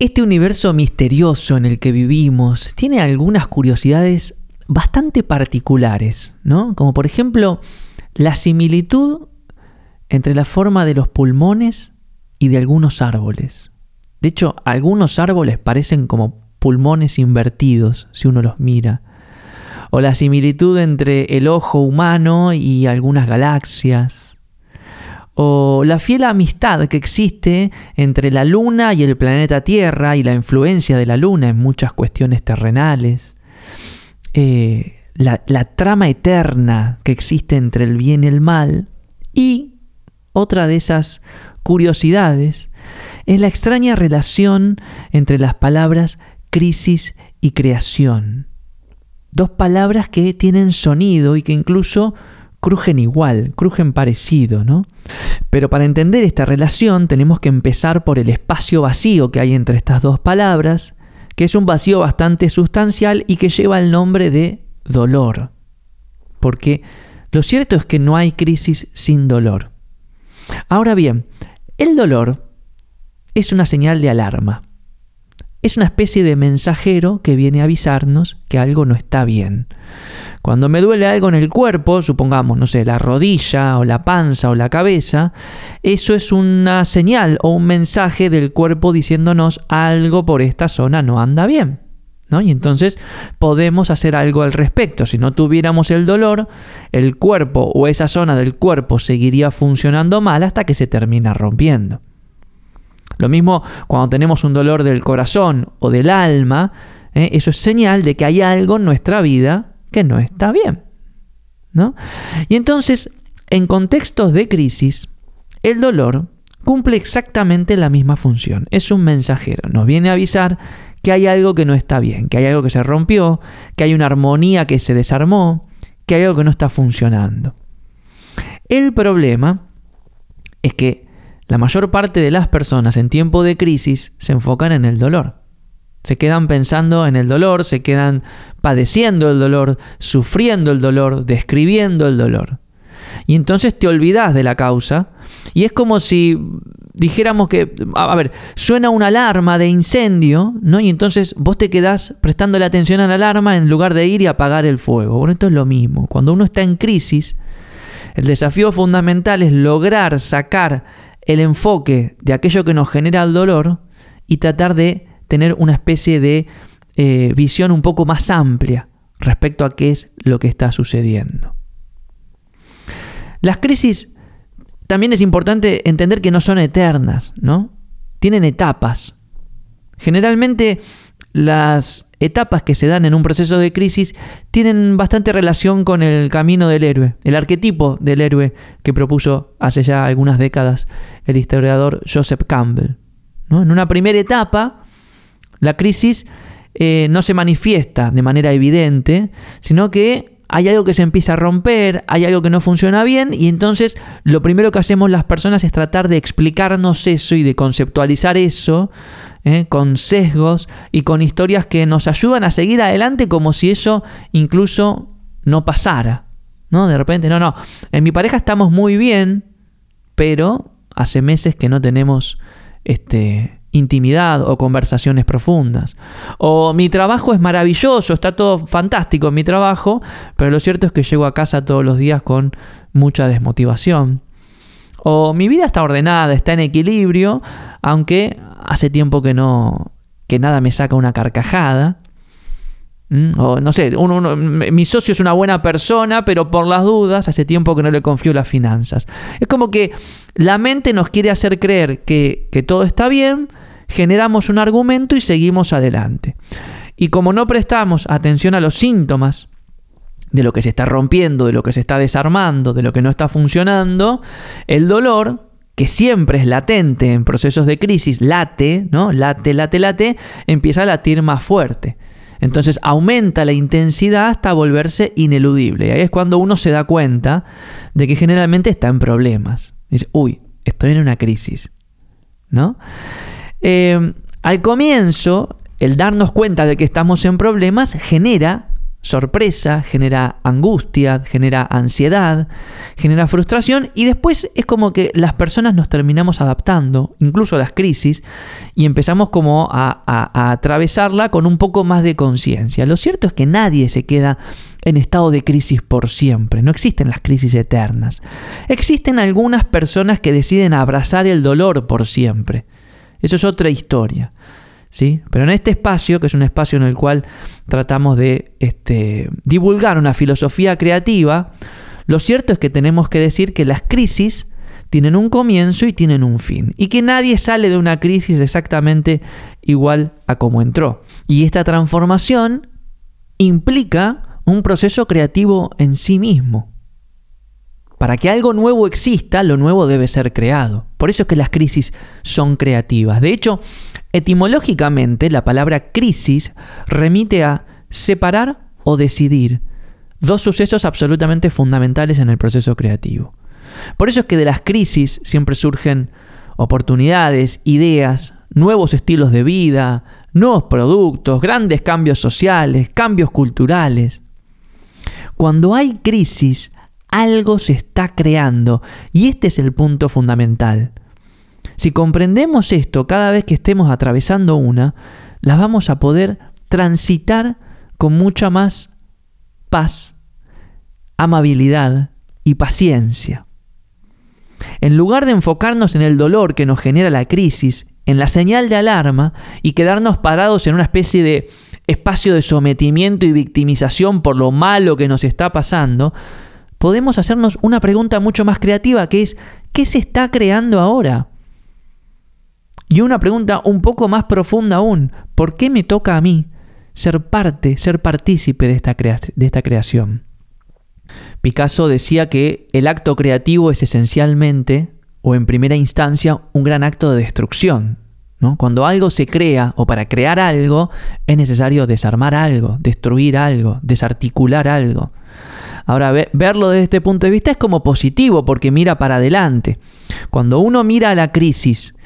Este universo misterioso en el que vivimos tiene algunas curiosidades bastante particulares, ¿no? Como por ejemplo la similitud entre la forma de los pulmones y de algunos árboles. De hecho, algunos árboles parecen como pulmones invertidos si uno los mira. O la similitud entre el ojo humano y algunas galaxias. O la fiel amistad que existe entre la Luna y el planeta Tierra y la influencia de la Luna en muchas cuestiones terrenales. Eh, la, la trama eterna que existe entre el bien y el mal. Y otra de esas curiosidades es la extraña relación entre las palabras crisis y creación. Dos palabras que tienen sonido y que incluso crujen igual, crujen parecido, ¿no? Pero para entender esta relación tenemos que empezar por el espacio vacío que hay entre estas dos palabras, que es un vacío bastante sustancial y que lleva el nombre de dolor. Porque lo cierto es que no hay crisis sin dolor. Ahora bien, el dolor es una señal de alarma. Es una especie de mensajero que viene a avisarnos que algo no está bien. Cuando me duele algo en el cuerpo, supongamos, no sé, la rodilla o la panza o la cabeza, eso es una señal o un mensaje del cuerpo diciéndonos algo por esta zona no anda bien. ¿no? Y entonces podemos hacer algo al respecto. Si no tuviéramos el dolor, el cuerpo o esa zona del cuerpo seguiría funcionando mal hasta que se termina rompiendo. Lo mismo cuando tenemos un dolor del corazón o del alma, ¿eh? eso es señal de que hay algo en nuestra vida que no está bien. ¿no? Y entonces, en contextos de crisis, el dolor cumple exactamente la misma función. Es un mensajero. Nos viene a avisar que hay algo que no está bien, que hay algo que se rompió, que hay una armonía que se desarmó, que hay algo que no está funcionando. El problema es que la mayor parte de las personas en tiempo de crisis se enfocan en el dolor. Se quedan pensando en el dolor, se quedan padeciendo el dolor, sufriendo el dolor, describiendo el dolor. Y entonces te olvidas de la causa y es como si dijéramos que, a ver, suena una alarma de incendio, ¿no? Y entonces vos te quedás prestando la atención a la alarma en lugar de ir y apagar el fuego. Bueno, esto es lo mismo. Cuando uno está en crisis, el desafío fundamental es lograr sacar el enfoque de aquello que nos genera el dolor y tratar de tener una especie de eh, visión un poco más amplia respecto a qué es lo que está sucediendo. Las crisis también es importante entender que no son eternas, ¿no? Tienen etapas. Generalmente las etapas que se dan en un proceso de crisis tienen bastante relación con el camino del héroe, el arquetipo del héroe que propuso hace ya algunas décadas el historiador Joseph Campbell. En una primera etapa, la crisis eh, no se manifiesta de manera evidente, sino que hay algo que se empieza a romper, hay algo que no funciona bien y entonces lo primero que hacemos las personas es tratar de explicarnos eso y de conceptualizar eso ¿eh? con sesgos y con historias que nos ayudan a seguir adelante como si eso incluso no pasara. ¿no? De repente, no, no, en mi pareja estamos muy bien, pero hace meses que no tenemos este, intimidad o conversaciones profundas. O mi trabajo es maravilloso, está todo fantástico en mi trabajo, pero lo cierto es que llego a casa todos los días con mucha desmotivación. O mi vida está ordenada, está en equilibrio, aunque hace tiempo que no que nada me saca una carcajada. ¿Mm? O no sé, mi socio es una buena persona, pero por las dudas hace tiempo que no le confío las finanzas. Es como que la mente nos quiere hacer creer que, que todo está bien, generamos un argumento y seguimos adelante. Y como no prestamos atención a los síntomas de lo que se está rompiendo, de lo que se está desarmando, de lo que no está funcionando, el dolor que siempre es latente en procesos de crisis, late, ¿no? Late, late, late, empieza a latir más fuerte. Entonces aumenta la intensidad hasta volverse ineludible. Y ahí es cuando uno se da cuenta de que generalmente está en problemas. Dice, uy, estoy en una crisis. ¿No? Eh, al comienzo, el darnos cuenta de que estamos en problemas genera sorpresa, genera angustia, genera ansiedad, genera frustración y después es como que las personas nos terminamos adaptando, incluso a las crisis, y empezamos como a, a atravesarla con un poco más de conciencia. Lo cierto es que nadie se queda en estado de crisis por siempre, no existen las crisis eternas. Existen algunas personas que deciden abrazar el dolor por siempre. Eso es otra historia. Pero en este espacio, que es un espacio en el cual tratamos de este, divulgar una filosofía creativa, lo cierto es que tenemos que decir que las crisis tienen un comienzo y tienen un fin, y que nadie sale de una crisis exactamente igual a como entró. Y esta transformación implica un proceso creativo en sí mismo. Para que algo nuevo exista, lo nuevo debe ser creado. Por eso es que las crisis son creativas. De hecho, Etimológicamente, la palabra crisis remite a separar o decidir, dos sucesos absolutamente fundamentales en el proceso creativo. Por eso es que de las crisis siempre surgen oportunidades, ideas, nuevos estilos de vida, nuevos productos, grandes cambios sociales, cambios culturales. Cuando hay crisis, algo se está creando y este es el punto fundamental. Si comprendemos esto cada vez que estemos atravesando una, las vamos a poder transitar con mucha más paz, amabilidad y paciencia. En lugar de enfocarnos en el dolor que nos genera la crisis, en la señal de alarma y quedarnos parados en una especie de espacio de sometimiento y victimización por lo malo que nos está pasando, podemos hacernos una pregunta mucho más creativa que es, ¿qué se está creando ahora? Y una pregunta un poco más profunda aún, ¿por qué me toca a mí ser parte, ser partícipe de esta, creación? Picasso decía que el acto creativo es esencialmente, o en primera instancia, un gran acto de destrucción. ¿no? Cuando algo se crea o para crear algo, es necesario desarmar algo, destruir algo, desarticular algo. Ahora, verlo desde este punto de vista es como positivo porque mira para adelante. Cuando uno mira a la crisis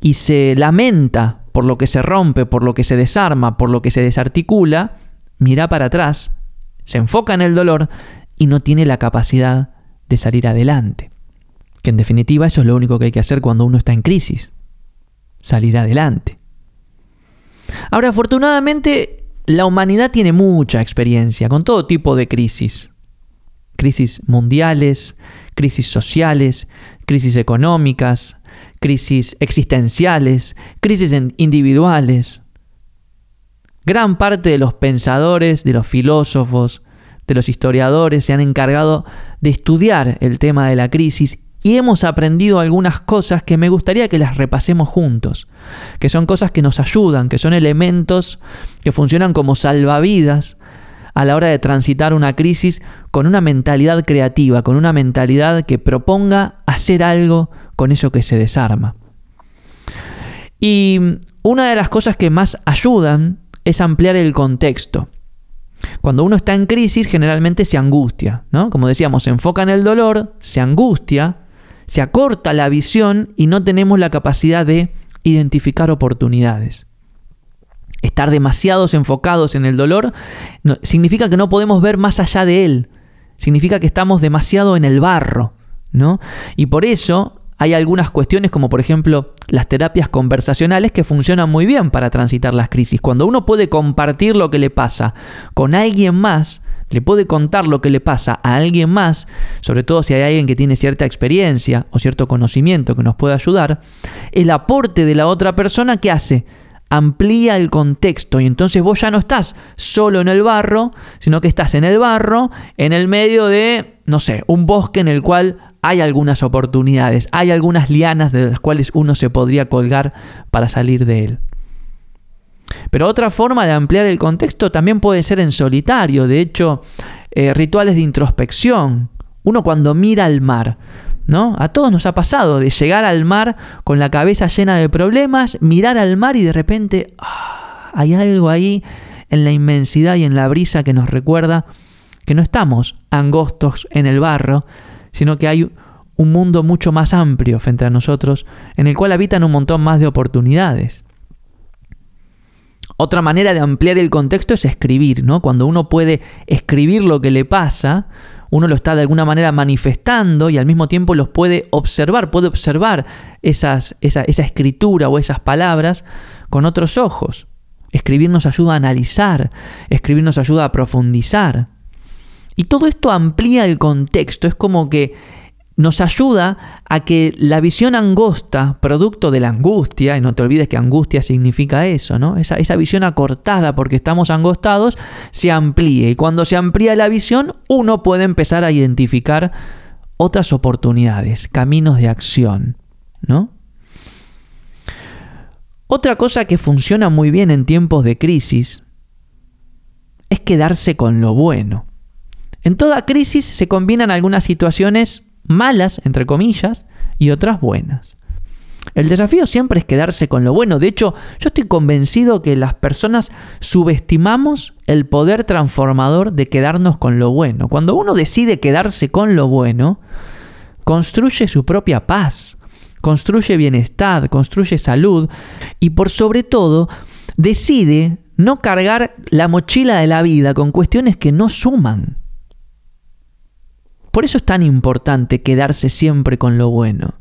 y se lamenta por lo que se rompe, por lo que se desarma, por lo que se desarticula, mira para atrás, se enfoca en el dolor y no tiene la capacidad de salir adelante. Que en definitiva eso es lo único que hay que hacer cuando uno está en crisis, salir adelante. Ahora, afortunadamente, la humanidad tiene mucha experiencia con todo tipo de crisis. Crisis mundiales, crisis sociales, crisis económicas, crisis existenciales, crisis individuales. Gran parte de los pensadores, de los filósofos, de los historiadores se han encargado de estudiar el tema de la crisis y hemos aprendido algunas cosas que me gustaría que las repasemos juntos, que son cosas que nos ayudan, que son elementos que funcionan como salvavidas a la hora de transitar una crisis con una mentalidad creativa, con una mentalidad que proponga hacer algo con eso que se desarma. Y una de las cosas que más ayudan es ampliar el contexto. Cuando uno está en crisis generalmente se angustia, ¿no? Como decíamos, se enfoca en el dolor, se angustia, se acorta la visión y no tenemos la capacidad de identificar oportunidades. Estar demasiados enfocados en el dolor significa que no podemos ver más allá de él. Significa que estamos demasiado en el barro, ¿no? Y por eso hay algunas cuestiones como por ejemplo las terapias conversacionales que funcionan muy bien para transitar las crisis. Cuando uno puede compartir lo que le pasa con alguien más, le puede contar lo que le pasa a alguien más, sobre todo si hay alguien que tiene cierta experiencia o cierto conocimiento que nos puede ayudar, el aporte de la otra persona que hace amplía el contexto y entonces vos ya no estás solo en el barro, sino que estás en el barro, en el medio de, no sé, un bosque en el cual hay algunas oportunidades, hay algunas lianas de las cuales uno se podría colgar para salir de él. Pero otra forma de ampliar el contexto también puede ser en solitario, de hecho, eh, rituales de introspección. Uno cuando mira al mar, ¿no? A todos nos ha pasado de llegar al mar con la cabeza llena de problemas, mirar al mar y de repente ah, hay algo ahí en la inmensidad y en la brisa que nos recuerda que no estamos angostos en el barro, sino que hay un mundo mucho más amplio frente a nosotros, en el cual habitan un montón más de oportunidades. Otra manera de ampliar el contexto es escribir, ¿no? Cuando uno puede escribir lo que le pasa, uno lo está de alguna manera manifestando y al mismo tiempo los puede observar, puede observar esa, esa escritura o esas palabras con otros ojos. Escribir nos ayuda a analizar, escribir nos ayuda a profundizar. Y todo esto amplía el contexto, es como que nos ayuda a que la visión angosta, producto de la angustia, y no te olvides que angustia significa eso, ¿no? Esa, esa, visión acortada porque estamos angostados, se amplíe. Y cuando se amplía la visión, uno puede empezar a identificar otras oportunidades, caminos de acción, ¿no? Otra cosa que funciona muy bien en tiempos de crisis es quedarse con lo bueno. En toda crisis se combinan algunas situaciones malas, entre comillas, y otras buenas. El desafío siempre es quedarse con lo bueno. De hecho, yo estoy convencido que las personas subestimamos el poder transformador de quedarnos con lo bueno. Cuando uno decide quedarse con lo bueno, construye su propia paz, construye bienestar, construye salud y por sobre todo decide no cargar la mochila de la vida con cuestiones que no suman. Por eso es tan importante quedarse siempre con lo bueno.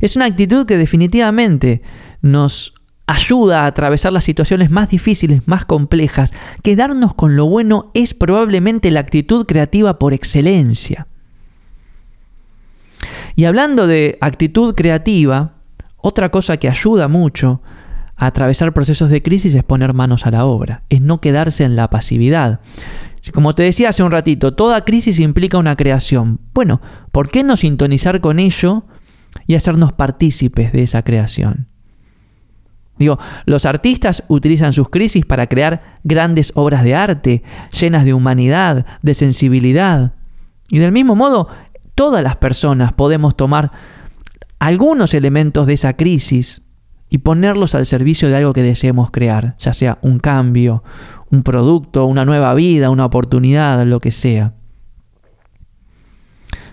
Es una actitud que definitivamente nos ayuda a atravesar las situaciones más difíciles, más complejas. Quedarnos con lo bueno es probablemente la actitud creativa por excelencia. Y hablando de actitud creativa, otra cosa que ayuda mucho a atravesar procesos de crisis es poner manos a la obra, es no quedarse en la pasividad. Como te decía hace un ratito, toda crisis implica una creación. Bueno, ¿por qué no sintonizar con ello y hacernos partícipes de esa creación? Digo, los artistas utilizan sus crisis para crear grandes obras de arte, llenas de humanidad, de sensibilidad. Y del mismo modo, todas las personas podemos tomar algunos elementos de esa crisis y ponerlos al servicio de algo que deseemos crear, ya sea un cambio, un producto, una nueva vida, una oportunidad, lo que sea.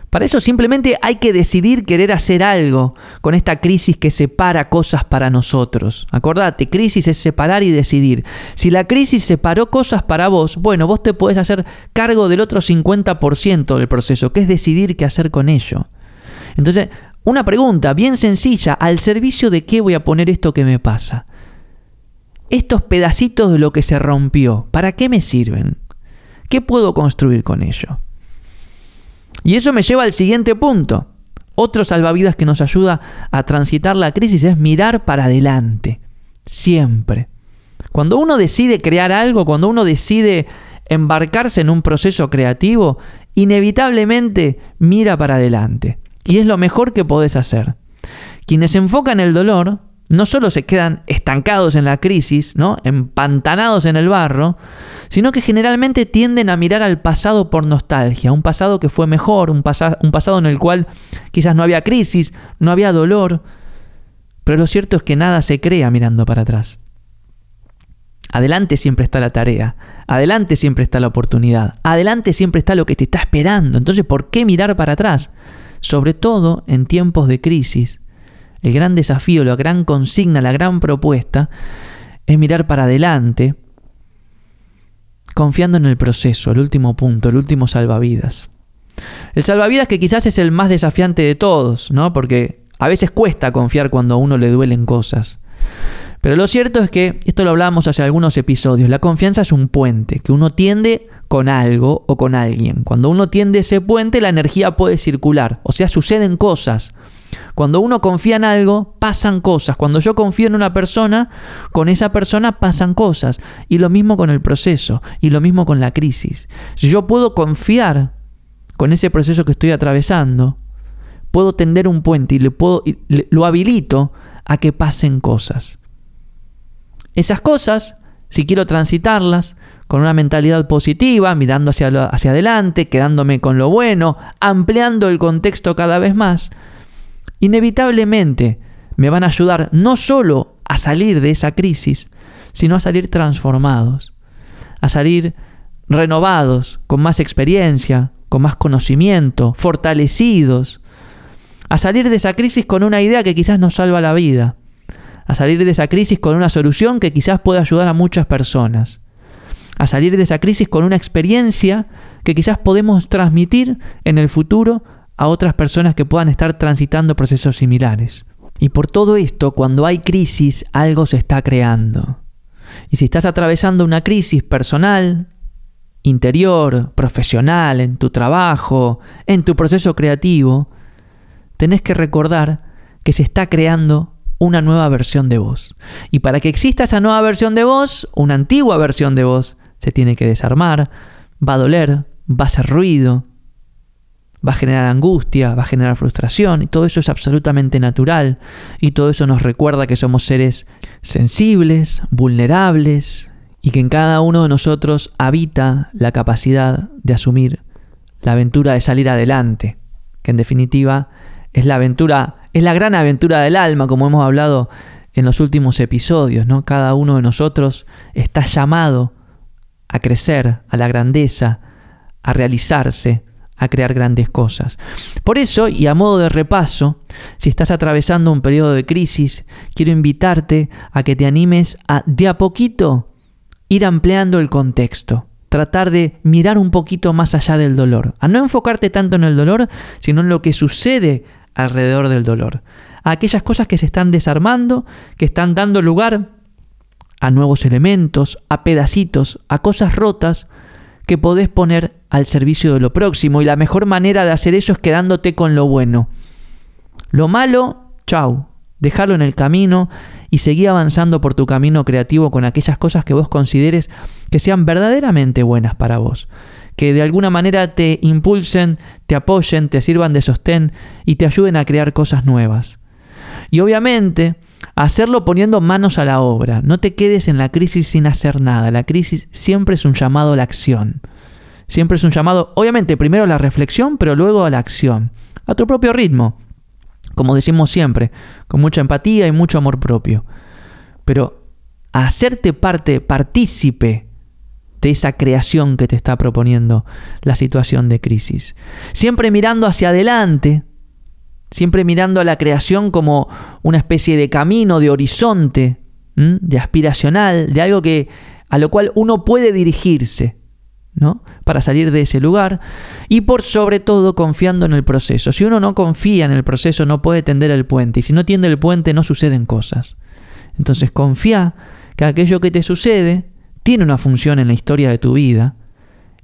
Para eso simplemente hay que decidir querer hacer algo con esta crisis que separa cosas para nosotros. Acordate, crisis es separar y decidir. Si la crisis separó cosas para vos, bueno, vos te podés hacer cargo del otro 50% del proceso, que es decidir qué hacer con ello. Entonces, una pregunta bien sencilla, ¿al servicio de qué voy a poner esto que me pasa? Estos pedacitos de lo que se rompió, ¿para qué me sirven? ¿Qué puedo construir con ello? Y eso me lleva al siguiente punto. Otro salvavidas que nos ayuda a transitar la crisis es mirar para adelante. Siempre. Cuando uno decide crear algo, cuando uno decide embarcarse en un proceso creativo, inevitablemente mira para adelante. Y es lo mejor que podés hacer. Quienes enfocan el dolor no solo se quedan estancados en la crisis, ¿no? empantanados en el barro, sino que generalmente tienden a mirar al pasado por nostalgia, un pasado que fue mejor, un, un pasado en el cual quizás no había crisis, no había dolor, pero lo cierto es que nada se crea mirando para atrás. Adelante siempre está la tarea, adelante siempre está la oportunidad, adelante siempre está lo que te está esperando, entonces ¿por qué mirar para atrás? Sobre todo en tiempos de crisis el gran desafío, la gran consigna, la gran propuesta es mirar para adelante, confiando en el proceso, el último punto, el último salvavidas. El salvavidas que quizás es el más desafiante de todos, ¿no? Porque a veces cuesta confiar cuando a uno le duelen cosas. Pero lo cierto es que, esto lo hablábamos hace algunos episodios, la confianza es un puente que uno tiende con algo o con alguien. Cuando uno tiende ese puente, la energía puede circular, o sea, suceden cosas. Cuando uno confía en algo, pasan cosas. Cuando yo confío en una persona, con esa persona pasan cosas. Y lo mismo con el proceso, y lo mismo con la crisis. Si yo puedo confiar con ese proceso que estoy atravesando, puedo tender un puente y, le puedo, lo habilito a que pasen cosas. Esas cosas, si quiero transitarlas, con una mentalidad positiva, mirando hacia, hacia adelante, quedándome con lo bueno, ampliando el contexto cada vez más, inevitablemente me van a ayudar no solo a salir de esa crisis, sino a salir transformados, a salir renovados, con más experiencia, con más conocimiento, fortalecidos, a salir de esa crisis con una idea que quizás nos salva la vida, a salir de esa crisis con una solución que quizás pueda ayudar a muchas personas, a salir de esa crisis con una experiencia que quizás podemos transmitir en el futuro a otras personas que puedan estar transitando procesos similares. Y por todo esto, cuando hay crisis, algo se está creando. Y si estás atravesando una crisis personal, interior, profesional, en tu trabajo, en tu proceso creativo, tenés que recordar que se está creando una nueva versión de vos. Y para que exista esa nueva versión de vos, una antigua versión de vos, se tiene que desarmar, va a doler, va a hacer ruido, va a generar angustia, va a generar frustración, y todo eso es absolutamente natural, y todo eso nos recuerda que somos seres sensibles, vulnerables, y que en cada uno de nosotros habita la capacidad de asumir la aventura de salir adelante, que en definitiva es la aventura, es la gran aventura del alma, como hemos hablado en los últimos episodios, ¿no? Cada uno de nosotros está llamado a crecer, a la grandeza, a realizarse, a crear grandes cosas. Por eso, y a modo de repaso, si estás atravesando un periodo de crisis, quiero invitarte a que te animes a de a poquito ir ampliando el contexto, tratar de mirar un poquito más allá del dolor, a no enfocarte tanto en el dolor, sino en lo que sucede alrededor del dolor, a aquellas cosas que se están desarmando, que están dando lugar a nuevos elementos, a pedacitos, a cosas rotas que podés poner al servicio de lo próximo y la mejor manera de hacer eso es quedándote con lo bueno. Lo malo, chau, déjalo en el camino y seguí avanzando por tu camino creativo con aquellas cosas que vos consideres que sean verdaderamente buenas para vos, que de alguna manera te impulsen, te apoyen, te sirvan de sostén y te ayuden a crear cosas nuevas. Y obviamente, hacerlo poniendo manos a la obra. No te quedes en la crisis sin hacer nada. La crisis siempre es un llamado a la acción. Siempre es un llamado, obviamente, primero a la reflexión, pero luego a la acción. A tu propio ritmo como decimos siempre, con mucha empatía y mucho amor propio. Pero hacerte parte, partícipe de esa creación que te está proponiendo la situación de crisis. Siempre mirando hacia adelante, siempre mirando a la creación como una especie de camino, de horizonte, de aspiracional, de algo que a lo cual uno puede dirigirse. ¿No? Para salir de ese lugar y por sobre todo confiando en el proceso. Si uno no confía en el proceso no puede tender el puente y si no tiende el puente no suceden cosas. Entonces confía que aquello que te sucede tiene una función en la historia de tu vida.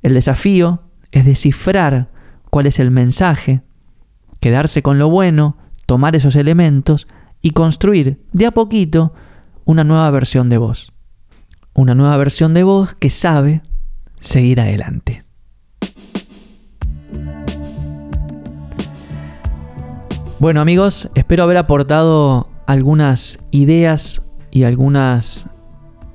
El desafío es descifrar cuál es el mensaje, quedarse con lo bueno, tomar esos elementos y construir de a poquito una nueva versión de vos. Una nueva versión de vos que sabe seguir adelante. Bueno amigos, espero haber aportado algunas ideas y algunas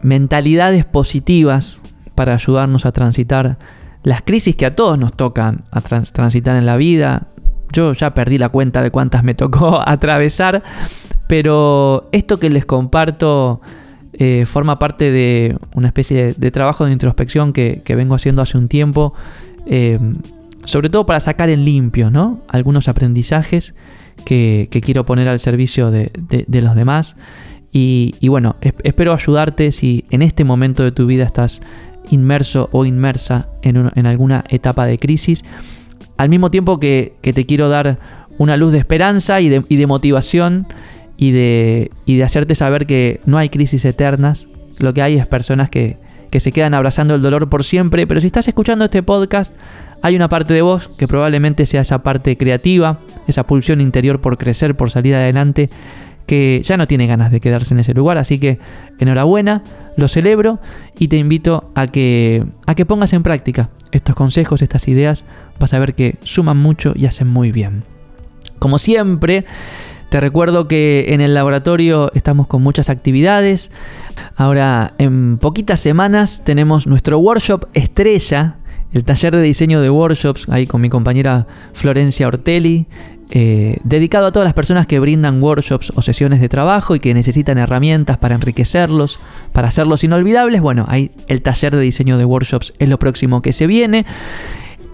mentalidades positivas para ayudarnos a transitar las crisis que a todos nos tocan a transitar en la vida. Yo ya perdí la cuenta de cuántas me tocó atravesar, pero esto que les comparto eh, forma parte de una especie de, trabajo de introspección que, vengo haciendo hace un tiempo, eh, sobre todo para sacar en limpio ¿no? algunos aprendizajes que, quiero poner al servicio de, los demás. Y, bueno, espero ayudarte si en este momento de tu vida estás inmerso o inmersa en, alguna etapa de crisis, al mismo tiempo que, te quiero dar una luz de esperanza y de motivación y de, y de hacerte saber que no hay crisis eternas, lo que hay es personas que, que se quedan abrazando el dolor por siempre, pero si estás escuchando este podcast, hay una parte de vos que probablemente sea esa parte creativa, esa pulsión interior por crecer, por salir adelante, que ya no tiene ganas de quedarse en ese lugar, así que enhorabuena, lo celebro y te invito a que, a que pongas en práctica estos consejos, estas ideas, vas a ver que suman mucho y hacen muy bien. Como siempre, te recuerdo que en el laboratorio estamos con muchas actividades. Ahora, en poquitas semanas tenemos nuestro workshop estrella, el taller de diseño de workshops, ahí con mi compañera Florencia Ortelli, eh, dedicado a todas las personas que brindan workshops o sesiones de trabajo y que necesitan herramientas para enriquecerlos, para hacerlos inolvidables. Bueno, ahí el taller de diseño de workshops es lo próximo que se viene.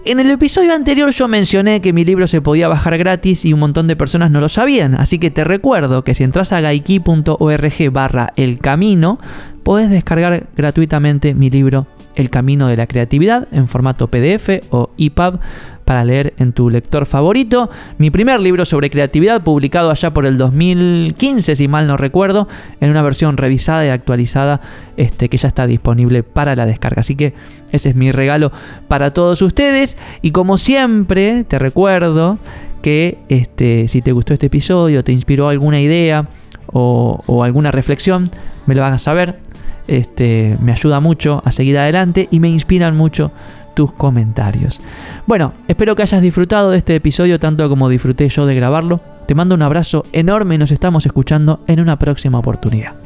En el episodio anterior yo mencioné que mi libro se podía bajar gratis y un montón de personas no lo sabían, así que te recuerdo que si entras a gaiki.org barra el camino, podés descargar gratuitamente mi libro El Camino de la Creatividad en formato PDF o EPUB para leer en tu lector favorito. Mi primer libro sobre creatividad, publicado allá por el 2015, si mal no recuerdo, en una versión revisada y actualizada este, que ya está disponible para la descarga. Así que ese es mi regalo para todos ustedes. Y como siempre, te recuerdo que este, si te gustó este episodio, te inspiró alguna idea o, alguna reflexión, me lo hagas saber. Este, me ayuda mucho a seguir adelante y me inspiran mucho tus comentarios. Bueno, espero que hayas disfrutado de este episodio tanto como disfruté yo de grabarlo. Te mando un abrazo enorme y nos estamos escuchando en una próxima oportunidad.